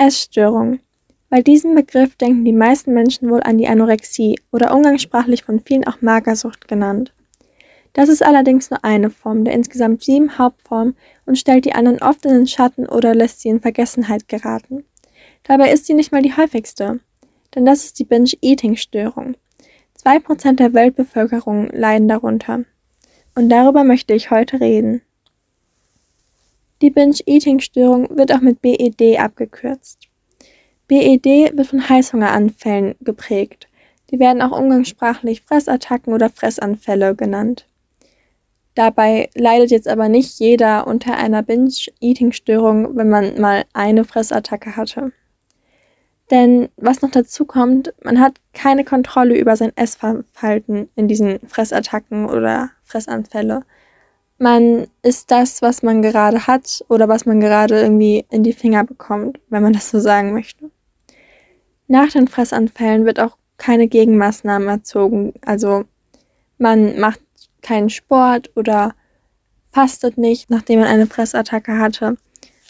Essstörung. Bei diesem Begriff denken die meisten Menschen wohl an die Anorexie oder umgangssprachlich von vielen auch Magersucht genannt. Das ist allerdings nur eine Form der insgesamt sieben Hauptformen und stellt die anderen oft in den Schatten oder lässt sie in Vergessenheit geraten. Dabei ist sie nicht mal die häufigste, denn das ist die Binge-Eating-Störung. Zwei Prozent der Weltbevölkerung leiden darunter. Und darüber möchte ich heute reden. Die Binge-Eating-Störung wird auch mit BED abgekürzt. BED wird von Heißhungeranfällen geprägt. Die werden auch umgangssprachlich Fressattacken oder Fressanfälle genannt. Dabei leidet jetzt aber nicht jeder unter einer Binge-Eating-Störung, wenn man mal eine Fressattacke hatte. Denn was noch dazu kommt, man hat keine Kontrolle über sein Essverhalten in diesen Fressattacken oder Fressanfälle. Man isst das, was man gerade hat oder was man gerade irgendwie in die Finger bekommt, wenn man das so sagen möchte. Nach den Fressanfällen wird auch keine Gegenmaßnahmen erzogen. Also man macht keinen Sport oder fastet nicht, nachdem man eine Fressattacke hatte.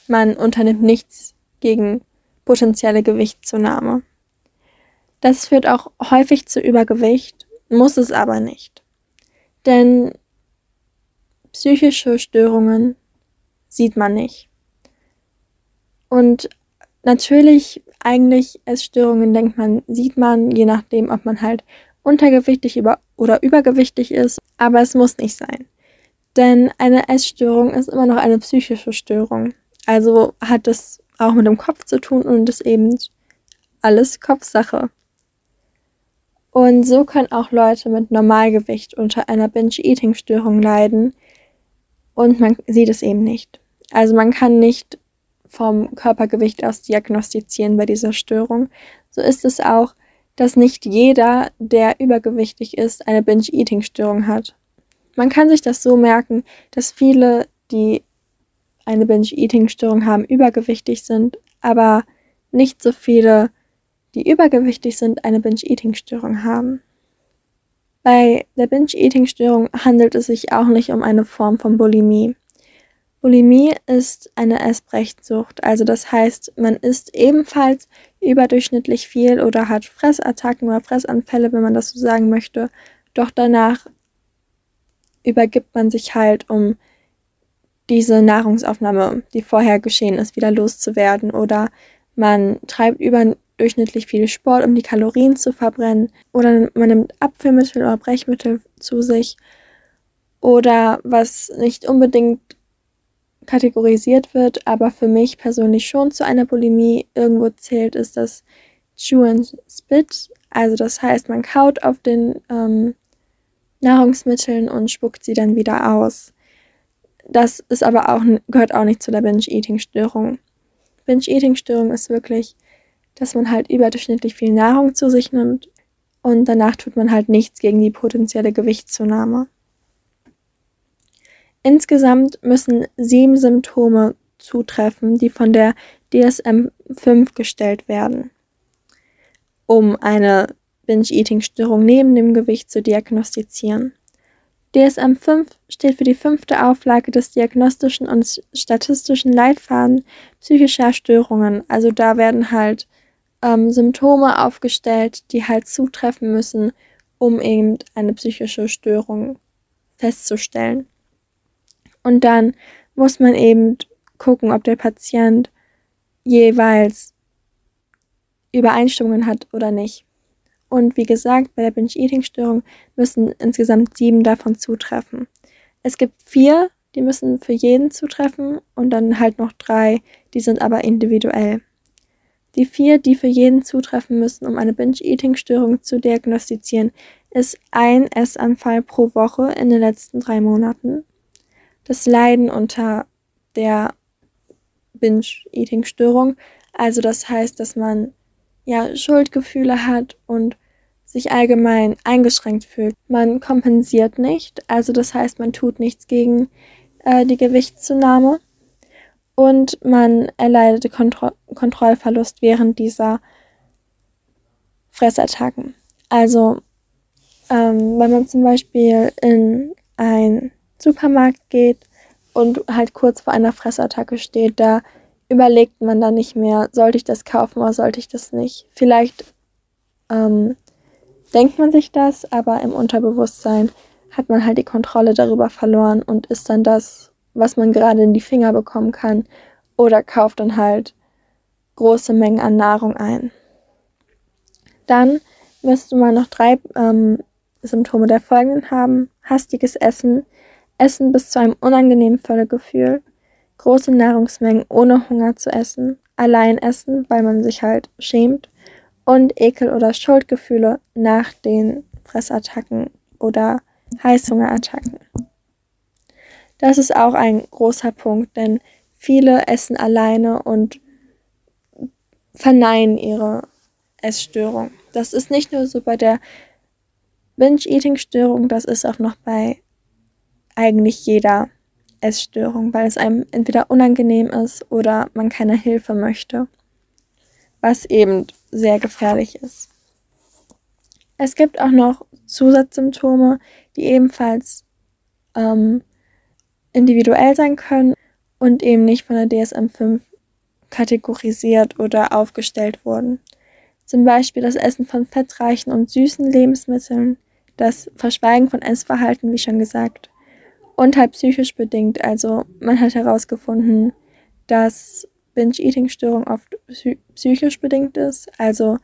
Man unternimmt nichts gegen potenzielle Gewichtszunahme. Das führt auch häufig zu Übergewicht, muss es aber nicht. Denn psychische Störungen sieht man nicht. Und natürlich, eigentlich Essstörungen denkt man, sieht man, je nachdem, ob man halt untergewichtig über oder übergewichtig ist, aber es muss nicht sein. Denn eine Essstörung ist immer noch eine psychische Störung. Also hat es auch mit dem Kopf zu tun und ist eben alles Kopfsache. Und so können auch Leute mit Normalgewicht unter einer Binge-Eating-Störung leiden und man sieht es eben nicht. Also man kann nicht vom Körpergewicht aus diagnostizieren bei dieser Störung. So ist es auch dass nicht jeder, der übergewichtig ist, eine Binge-Eating-Störung hat. Man kann sich das so merken, dass viele, die eine Binge-Eating-Störung haben, übergewichtig sind, aber nicht so viele, die übergewichtig sind, eine Binge-Eating-Störung haben. Bei der Binge-Eating-Störung handelt es sich auch nicht um eine Form von Bulimie. Bulimie ist eine Essbrechtsucht, also das heißt, man isst ebenfalls überdurchschnittlich viel oder hat Fressattacken oder Fressanfälle, wenn man das so sagen möchte, doch danach übergibt man sich halt, um diese Nahrungsaufnahme, die vorher geschehen ist, wieder loszuwerden oder man treibt überdurchschnittlich viel Sport, um die Kalorien zu verbrennen oder man nimmt Abführmittel oder Brechmittel zu sich oder was nicht unbedingt kategorisiert wird, aber für mich persönlich schon zu einer Bulimie irgendwo zählt, ist das Chew and Spit. Also das heißt, man kaut auf den ähm, Nahrungsmitteln und spuckt sie dann wieder aus. Das ist aber auch, gehört auch nicht zu der Binge-Eating-Störung. Binge-Eating-Störung ist wirklich, dass man halt überdurchschnittlich viel Nahrung zu sich nimmt und danach tut man halt nichts gegen die potenzielle Gewichtszunahme. Insgesamt müssen sieben Symptome zutreffen, die von der DSM-5 gestellt werden, um eine Binge-Eating-Störung neben dem Gewicht zu diagnostizieren. DSM-5 steht für die fünfte Auflage des diagnostischen und statistischen Leitfaden psychischer Störungen. Also da werden halt ähm, Symptome aufgestellt, die halt zutreffen müssen, um eben eine psychische Störung festzustellen. Und dann muss man eben gucken, ob der Patient jeweils Übereinstimmungen hat oder nicht. Und wie gesagt, bei der Binge-Eating-Störung müssen insgesamt sieben davon zutreffen. Es gibt vier, die müssen für jeden zutreffen und dann halt noch drei, die sind aber individuell. Die vier, die für jeden zutreffen müssen, um eine Binge-Eating-Störung zu diagnostizieren, ist ein Essanfall pro Woche in den letzten drei Monaten, das Leiden unter der Binge-Eating-Störung. Also das heißt, dass man ja Schuldgefühle hat und sich allgemein eingeschränkt fühlt. Man kompensiert nicht, also das heißt, man tut nichts gegen äh, die Gewichtszunahme und man erleidet Kontro Kontrollverlust während dieser Fressattacken. Also ähm, wenn man zum Beispiel in ein Supermarkt geht und halt kurz vor einer Fressattacke steht, da überlegt man dann nicht mehr, sollte ich das kaufen oder sollte ich das nicht. Vielleicht ähm, denkt man sich das, aber im Unterbewusstsein hat man halt die Kontrolle darüber verloren und ist dann das, was man gerade in die Finger bekommen kann oder kauft dann halt große Mengen an Nahrung ein. Dann müsste man noch drei ähm, Symptome der folgenden haben. Hastiges Essen, Essen bis zu einem unangenehmen Völlegefühl, große Nahrungsmengen ohne Hunger zu essen, allein essen, weil man sich halt schämt und Ekel- oder Schuldgefühle nach den Fressattacken oder Heißhungerattacken. Das ist auch ein großer Punkt, denn viele essen alleine und verneinen ihre Essstörung. Das ist nicht nur so bei der Binge-Eating-Störung, das ist auch noch bei eigentlich jeder Essstörung, weil es einem entweder unangenehm ist oder man keine Hilfe möchte, was eben sehr gefährlich ist. Es gibt auch noch Zusatzsymptome, die ebenfalls ähm, individuell sein können und eben nicht von der DSM-5 kategorisiert oder aufgestellt wurden. Zum Beispiel das Essen von fettreichen und süßen Lebensmitteln, das Verschweigen von Essverhalten, wie schon gesagt, und halt psychisch bedingt. Also man hat herausgefunden, dass Binge-Eating-Störung oft psychisch bedingt ist. Also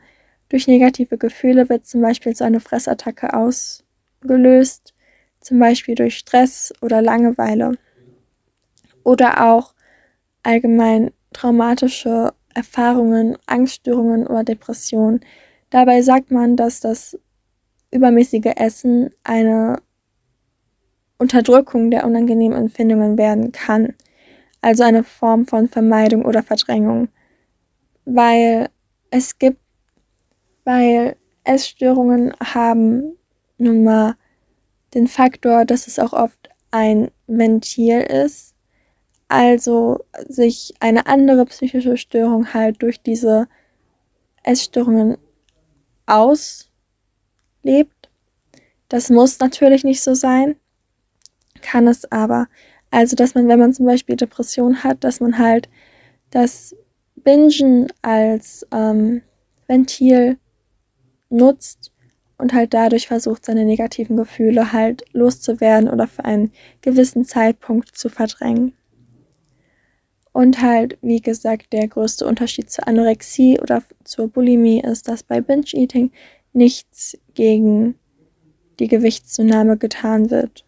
durch negative Gefühle wird zum Beispiel so eine Fressattacke ausgelöst, zum Beispiel durch Stress oder Langeweile. Oder auch allgemein traumatische Erfahrungen, Angststörungen oder Depressionen. Dabei sagt man, dass das übermäßige Essen eine Unterdrückung der unangenehmen Empfindungen werden kann, also eine Form von Vermeidung oder Verdrängung, weil es gibt, weil Essstörungen haben nun mal den Faktor, dass es auch oft ein Ventil ist, also sich eine andere psychische Störung halt durch diese Essstörungen auslebt. Das muss natürlich nicht so sein, kann es aber. Also, dass man, wenn man zum Beispiel Depression hat, dass man halt das Bingen als ähm, Ventil nutzt und halt dadurch versucht, seine negativen Gefühle halt loszuwerden oder für einen gewissen Zeitpunkt zu verdrängen. Und halt, wie gesagt, der größte Unterschied zur Anorexie oder zur Bulimie ist, dass bei Binge-Eating nichts gegen die Gewichtszunahme getan wird.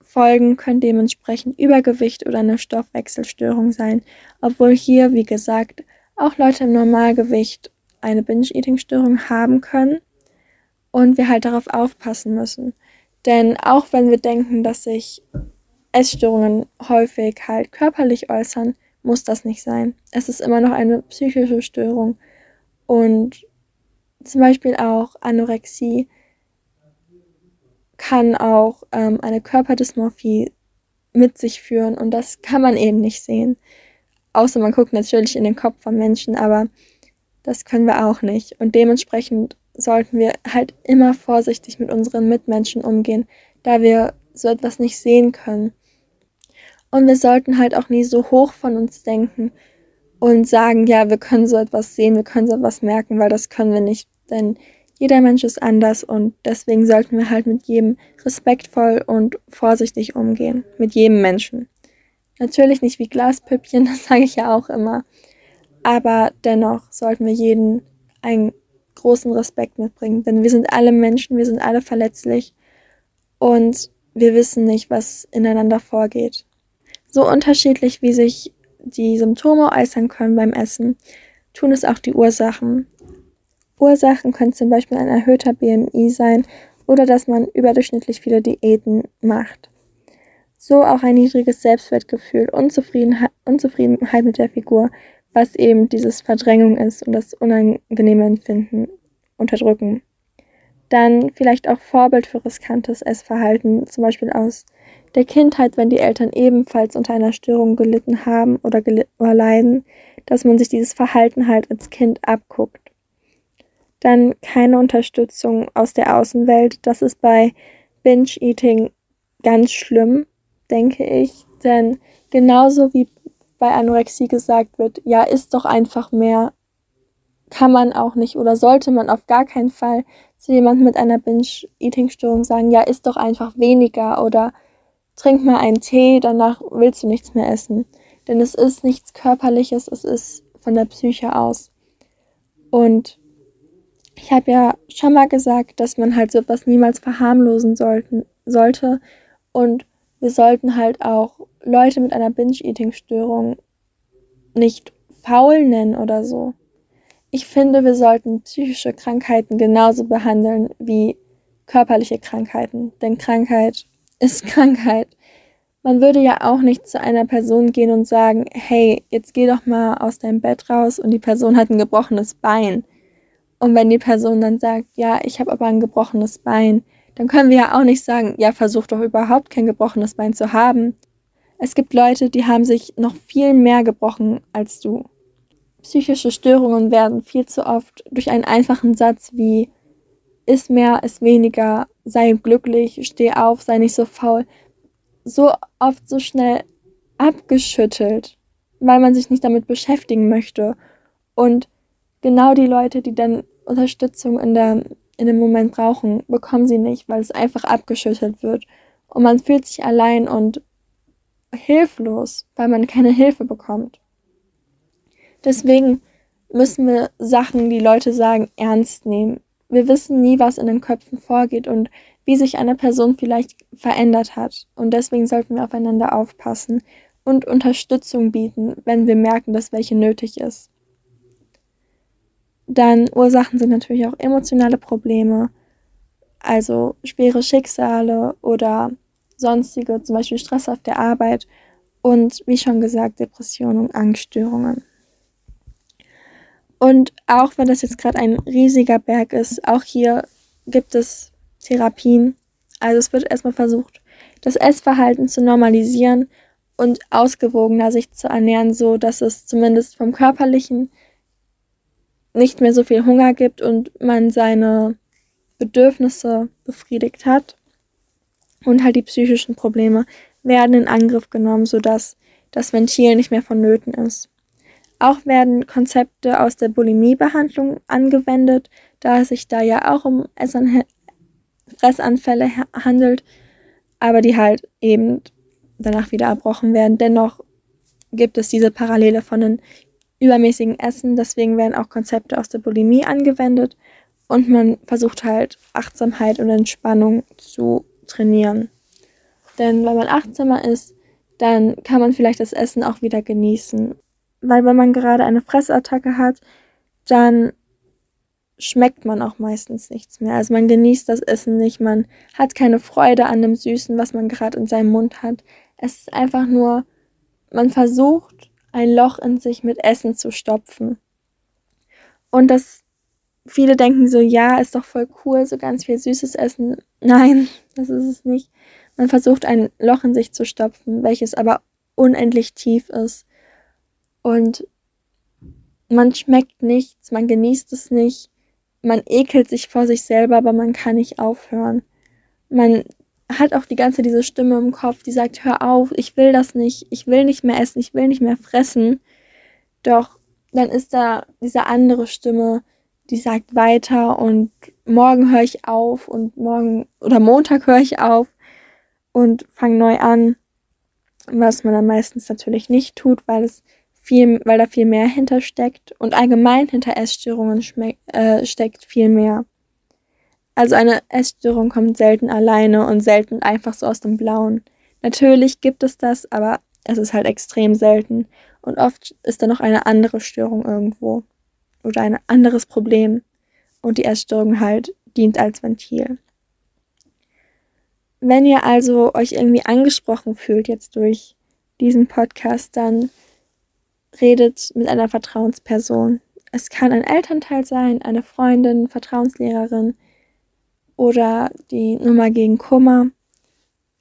Folgen können dementsprechend Übergewicht oder eine Stoffwechselstörung sein, obwohl hier, wie gesagt, auch Leute im Normalgewicht eine Binge-Eating-Störung haben können und wir halt darauf aufpassen müssen. Denn auch wenn wir denken, dass sich Essstörungen häufig halt körperlich äußern, muss das nicht sein. Es ist immer noch eine psychische Störung und zum Beispiel auch Anorexie kann auch ähm, eine Körperdysmorphie mit sich führen und das kann man eben nicht sehen. Außer man guckt natürlich in den Kopf von Menschen, aber das können wir auch nicht. Und dementsprechend sollten wir halt immer vorsichtig mit unseren Mitmenschen umgehen, da wir so etwas nicht sehen können. Und wir sollten halt auch nie so hoch von uns denken und sagen, ja, wir können so etwas sehen, wir können so etwas merken, weil das können wir nicht. Denn jeder Mensch ist anders und deswegen sollten wir halt mit jedem respektvoll und vorsichtig umgehen. Mit jedem Menschen. Natürlich nicht wie Glaspüppchen, das sage ich ja auch immer. Aber dennoch sollten wir jeden einen großen Respekt mitbringen. Denn wir sind alle Menschen, wir sind alle verletzlich und wir wissen nicht, was ineinander vorgeht. So unterschiedlich wie sich die Symptome äußern können beim Essen, tun es auch die Ursachen. Ursachen können zum Beispiel ein erhöhter BMI sein oder dass man überdurchschnittlich viele Diäten macht. So auch ein niedriges Selbstwertgefühl, Unzufriedenheit, Unzufriedenheit mit der Figur, was eben dieses Verdrängung ist und das unangenehme Empfinden unterdrücken. Dann vielleicht auch Vorbild für riskantes Essverhalten, zum Beispiel aus der Kindheit, wenn die Eltern ebenfalls unter einer Störung gelitten haben oder, oder leiden, dass man sich dieses Verhalten halt als Kind abguckt. Dann keine Unterstützung aus der Außenwelt. Das ist bei Binge-Eating ganz schlimm, denke ich. Denn genauso wie bei Anorexie gesagt wird, ja, isst doch einfach mehr, kann man auch nicht oder sollte man auf gar keinen Fall zu jemandem mit einer Binge-Eating-Störung sagen, ja, isst doch einfach weniger oder trink mal einen Tee, danach willst du nichts mehr essen. Denn es ist nichts Körperliches, es ist von der Psyche aus. Und ich habe ja schon mal gesagt, dass man halt so etwas niemals verharmlosen sollten, sollte. Und wir sollten halt auch Leute mit einer Binge-Eating-Störung nicht faul nennen oder so. Ich finde, wir sollten psychische Krankheiten genauso behandeln wie körperliche Krankheiten. Denn Krankheit ist Krankheit. Man würde ja auch nicht zu einer Person gehen und sagen, hey, jetzt geh doch mal aus deinem Bett raus und die Person hat ein gebrochenes Bein. Und wenn die Person dann sagt, ja, ich habe aber ein gebrochenes Bein, dann können wir ja auch nicht sagen, ja, versuch doch überhaupt kein gebrochenes Bein zu haben. Es gibt Leute, die haben sich noch viel mehr gebrochen als du. Psychische Störungen werden viel zu oft durch einen einfachen Satz wie iss mehr, iss weniger, sei glücklich, steh auf, sei nicht so faul, so oft so schnell abgeschüttelt, weil man sich nicht damit beschäftigen möchte. Und genau die Leute, die dann Unterstützung in, der, in dem Moment brauchen, bekommen sie nicht, weil es einfach abgeschüttelt wird. Und man fühlt sich allein und hilflos, weil man keine Hilfe bekommt. Deswegen müssen wir Sachen, die Leute sagen, ernst nehmen. Wir wissen nie, was in den Köpfen vorgeht und wie sich eine Person vielleicht verändert hat. Und deswegen sollten wir aufeinander aufpassen und Unterstützung bieten, wenn wir merken, dass welche nötig ist. Dann Ursachen sind natürlich auch emotionale Probleme, also schwere Schicksale oder sonstige, zum Beispiel Stress auf der Arbeit und wie schon gesagt, Depressionen und Angststörungen. Und auch wenn das jetzt gerade ein riesiger Berg ist, auch hier gibt es Therapien. Also es wird erstmal versucht, das Essverhalten zu normalisieren und ausgewogener sich zu ernähren, so dass es zumindest vom körperlichen nicht mehr so viel Hunger gibt und man seine Bedürfnisse befriedigt hat. Und halt die psychischen Probleme werden in Angriff genommen, sodass das Ventil nicht mehr vonnöten ist. Auch werden Konzepte aus der Bulimiebehandlung angewendet, da es sich da ja auch um Fressanfälle handelt, aber die halt eben danach wieder erbrochen werden. Dennoch gibt es diese Parallele von den übermäßigen Essen. Deswegen werden auch Konzepte aus der Bulimie angewendet und man versucht halt Achtsamkeit und Entspannung zu trainieren. Denn wenn man achtsamer ist, dann kann man vielleicht das Essen auch wieder genießen. Weil wenn man gerade eine Fressattacke hat, dann schmeckt man auch meistens nichts mehr. Also man genießt das Essen nicht, man hat keine Freude an dem Süßen, was man gerade in seinem Mund hat. Es ist einfach nur, man versucht ein Loch in sich mit Essen zu stopfen. Und das viele denken so, ja, ist doch voll cool, so ganz viel süßes Essen. Nein, das ist es nicht. Man versucht ein Loch in sich zu stopfen, welches aber unendlich tief ist. Und man schmeckt nichts, man genießt es nicht, man ekelt sich vor sich selber, aber man kann nicht aufhören. Man hat auch die ganze diese Stimme im Kopf, die sagt, hör auf, ich will das nicht, ich will nicht mehr essen, ich will nicht mehr fressen. Doch dann ist da diese andere Stimme, die sagt weiter und morgen höre ich auf und morgen oder Montag höre ich auf und fange neu an. Was man dann meistens natürlich nicht tut, weil es viel, weil da viel mehr hintersteckt und allgemein hinter Essstörungen äh, steckt viel mehr. Also eine Essstörung kommt selten alleine und selten einfach so aus dem Blauen. Natürlich gibt es das, aber es ist halt extrem selten. Und oft ist da noch eine andere Störung irgendwo. Oder ein anderes Problem. Und die Essstörung halt dient als Ventil. Wenn ihr also euch irgendwie angesprochen fühlt jetzt durch diesen Podcast, dann redet mit einer Vertrauensperson. Es kann ein Elternteil sein, eine Freundin, Vertrauenslehrerin, oder die Nummer gegen Kummer.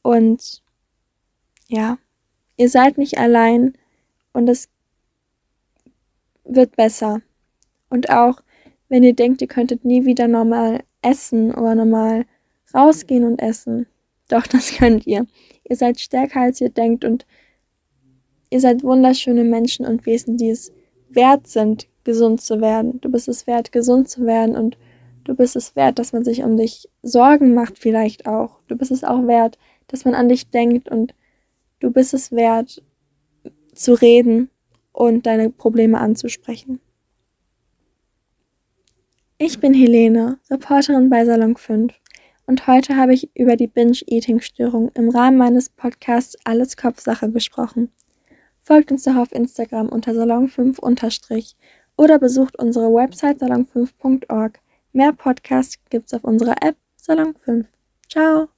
Und ja, ihr seid nicht allein und es wird besser. Und auch wenn ihr denkt, ihr könntet nie wieder normal essen oder normal rausgehen und essen, doch das könnt ihr. Ihr seid stärker als ihr denkt und Ihr seid wunderschöne Menschen und Wesen, die es wert sind, gesund zu werden. Du bist es wert, gesund zu werden und du bist es wert, dass man sich um dich Sorgen macht vielleicht auch. Du bist es auch wert, dass man an dich denkt und du bist es wert, zu reden und deine Probleme anzusprechen. Ich bin Helene, Reporterin bei Salon 5 und heute habe ich über die Binge-Eating-Störung im Rahmen meines Podcasts Alles Kopfsache gesprochen. Folgt uns doch auf Instagram unter Salon5 unterstrich oder besucht unsere Website salon5.org. Mehr Podcasts gibt's auf unserer App Salon 5. Ciao!